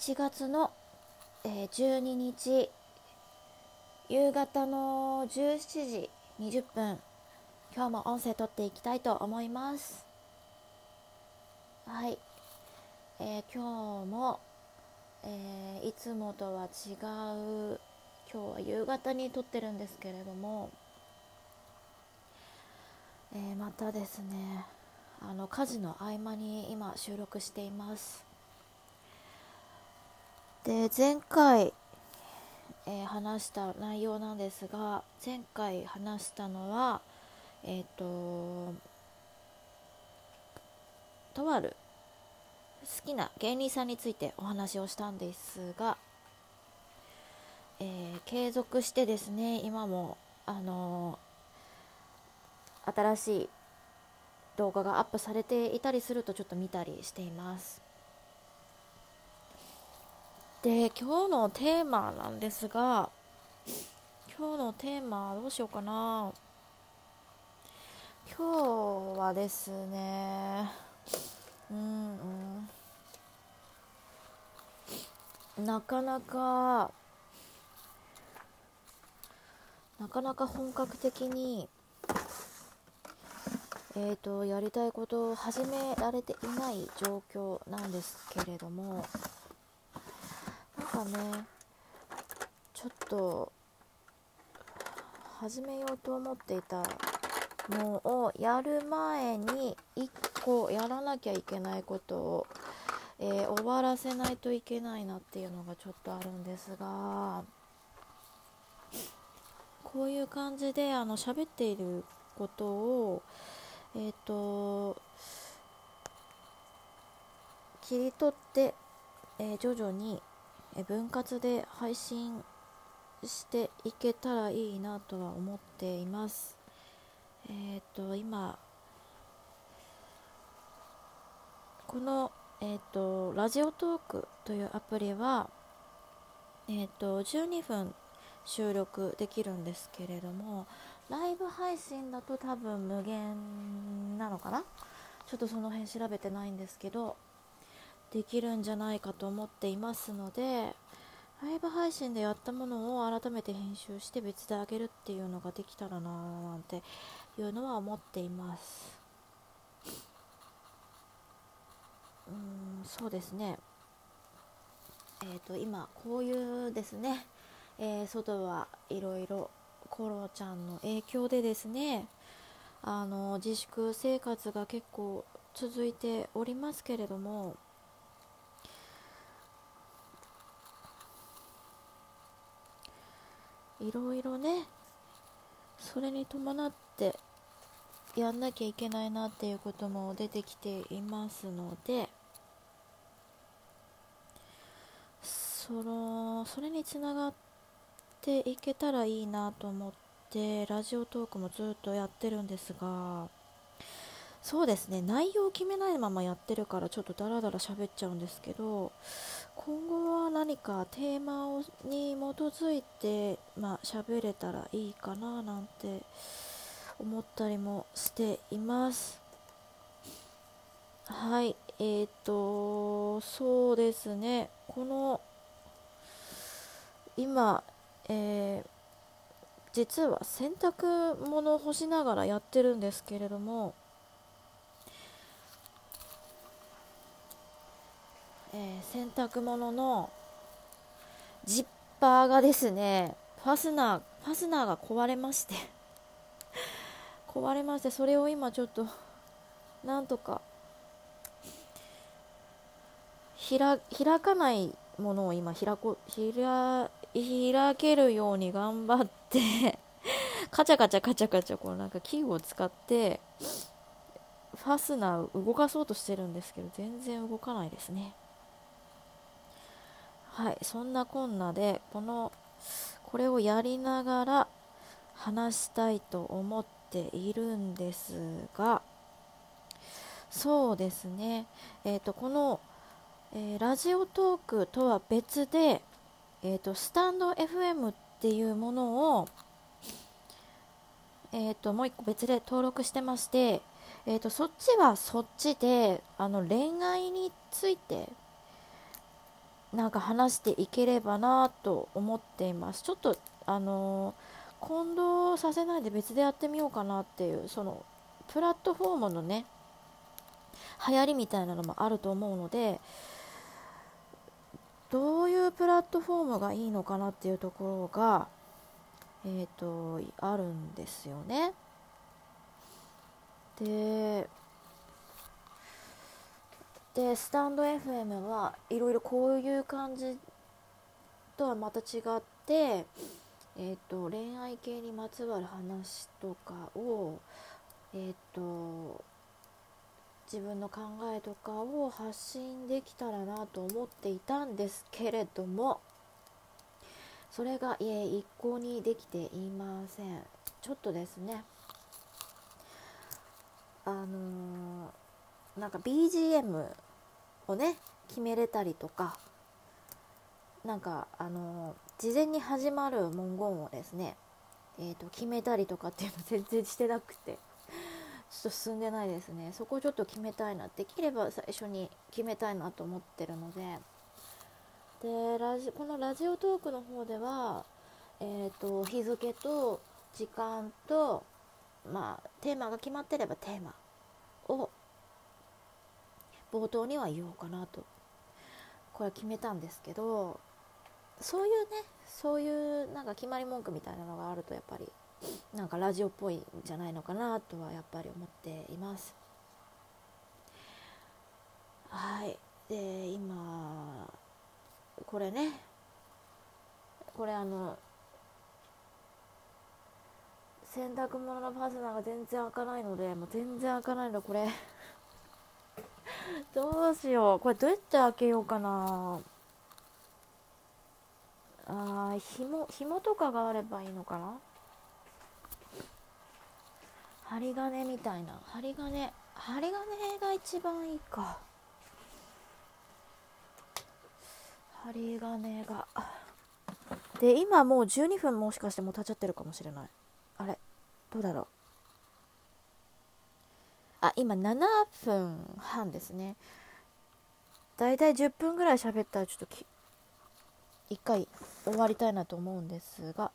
1月の、えー、12日夕方の17時20分今日も音声撮っていきたいと思います。はい、えー、今日も、えー、いつもとは違う今日は夕方に撮ってるんですけれども、えー、またですねあの家事の合間に今収録しています。で前回、えー、話した内容なんですが前回話したのはえっ、ー、ととある好きな芸人さんについてお話をしたんですが、えー、継続してですね今もあの新しい動画がアップされていたりするとちょっと見たりしています。で今日のテーマなんですが今日のテーマどうしようかな。今日はですねうん、うん、なかなかなかなか本格的にえーと、やりたいことを始められていない状況なんですけれどもかね。ちょっと始めようと思っていたのをやる前に1個やらなきゃいけないことを、えー、終わらせないといけないなっていうのがちょっとあるんですがこういう感じであの喋っていることをえっ、ー、と切り取って、えー、徐々に、分割で配信していけたらいいなとは思っています。えっ、ー、と今この、えーと、ラジオトークというアプリは、えーと12分収録できるんですけれどもライブ配信だと多分無限なのかな？ちょっとその辺調べてないんですけどできるんじゃないかと思っていますのでライブ配信でやったものを改めて編集して別であげるっていうのができたらなーなんていうのは思っています。うんそうですね。えっ、ー、と今こういうですね、えー、外はいろいろコロちゃんの影響でですねあの自粛生活が結構続いておりますけれどもいろいろねそれに伴ってやんなきゃいけないなっていうことも出てきていますのでそのそれにつながってていけたらいいなと思ってラジオトークもずっとやってるんですがそうですね。内容を決めないままやってるからちょっとダラダラ喋っちゃうんですけど今後は何かテーマをに基づいてまあ喋れたらいいかななんて思ったりもしています。はい。えーとそうですね。この今えー、実は洗濯物を干しながらやってるんですけれども、えー、洗濯物のジッパーがですねファスナーファスナーが壊れまして 壊れましてそれを今ちょっとなんとか開かないものを今開こ開開けるように頑張って カチャカチャカチャカチャこうなんか器具を使ってファスナー動かそうとしてるんですけど全然動かないですね。はいそんなこんなでこのこれをやりながら話したいと思っているんですがそうですね。えっ、ー、とこの、えー、ラジオトークとは別でえーと、スタンド FM っていうものを、えーと、もう一個別で登録してまして、えーと、そっちはそっちであの恋愛についてなんか話していければなと思っていますちょっとあの混同させないで別でやってみようかなっていうそのプラットフォームのね流行りみたいなのもあると思うのでどういうプラットフォームがいいのかなっていうところがえっ、ー、とあるんですよね。ででスタンド FM はいろいろこういう感じとはまた違って、えーと、恋愛系にまつわる話とかを、えーと、自分の考えとかを発信できたらなと思っていたんですけれどもそれが、え、一向にできていません。ちょっとですね。あのー、なんか BGM をね決めれたりとかなんかあの、事前に始まる文言をですね、えーと、決めたりとかっていうの全然してなくて ちょっと進んでないですね。そこをちょっと決めたいなできれば最初に決めたいなと思ってるので。でラジこのラジオトークの方では、えーと日付と時間とまあテーマが決まってればテーマを冒頭には言おうかなと。これ決めたんですけどそういうねそういうなんか決まり文句みたいなのがあるとやっぱりなんかラジオっぽいんじゃないのかなとはやっぱり思っています。はい。で今これねこれあの洗濯物のファスナーが全然開かないのでもう全然開かないのこれ。どうしよう。これどうやって開けようかな。あー紐紐とかがあればいいのかな。針金みたいな。針金針金が一番いいか。針金が。で今もう12分もしかしてもう経っちゃってるかもしれない。あれ？どうだろう。あ今7分半ですね。だいたい10分ぐらい喋ったらちょっと1回終わりたいなと思うんですが。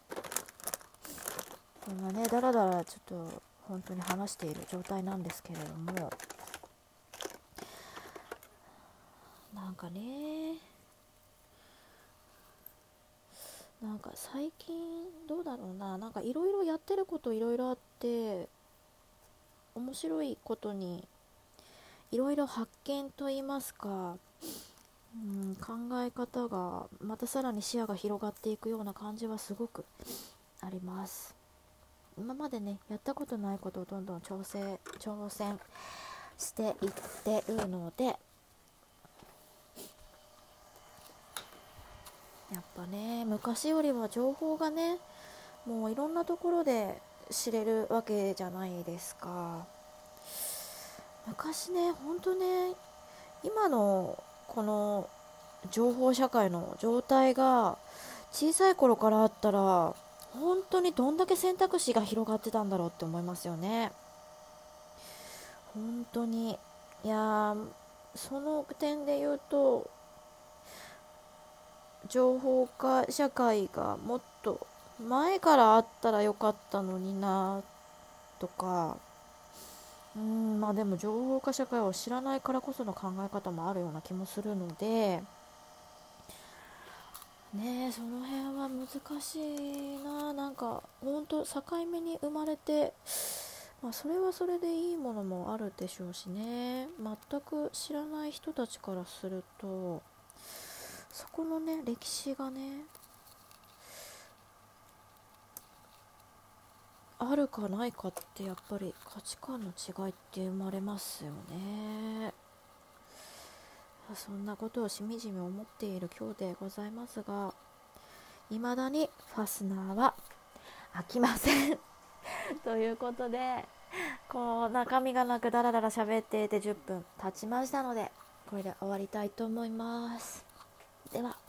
今ねだらだらちょっと本当に話している状態なんですけれども。なんかね。なんか最近どうだろうな。なんかいろいろやってることいろいろあって。面白いことにいろいろ発見といいますか、うん、考え方がまたさらに視野が広がっていくような感じはすごくあります。今までねやったことないことをどんどん挑戦挑戦していってるのでやっぱね昔よりは情報がねもういろんなところで知れるわけじゃないですか。昔ねほんとね今のこの情報社会の状態が小さい頃からあったら本当にどんだけ選択肢が広がってたんだろうって思いますよね。本当に。いやその点で言うと情報化社会がもっと前からあったらよかったのになとか。うんまあでも情報化社会を知らないからこその考え方もあるような気もするので。ねその辺は難しいな。なんかほんと境目に生まれてまあ、それはそれでいいものもあるでしょうしね。全く知らない人たちからするとそこのね歴史がねあるかないかってやっぱり価値観の違いって生まれますよね。そんなことをしみじみ思っている今日でございますが未だにファスナーは開きません。ということでこう中身がなくダラダラ喋っていて10分経ちましたのでこれで終わりたいと思います。では。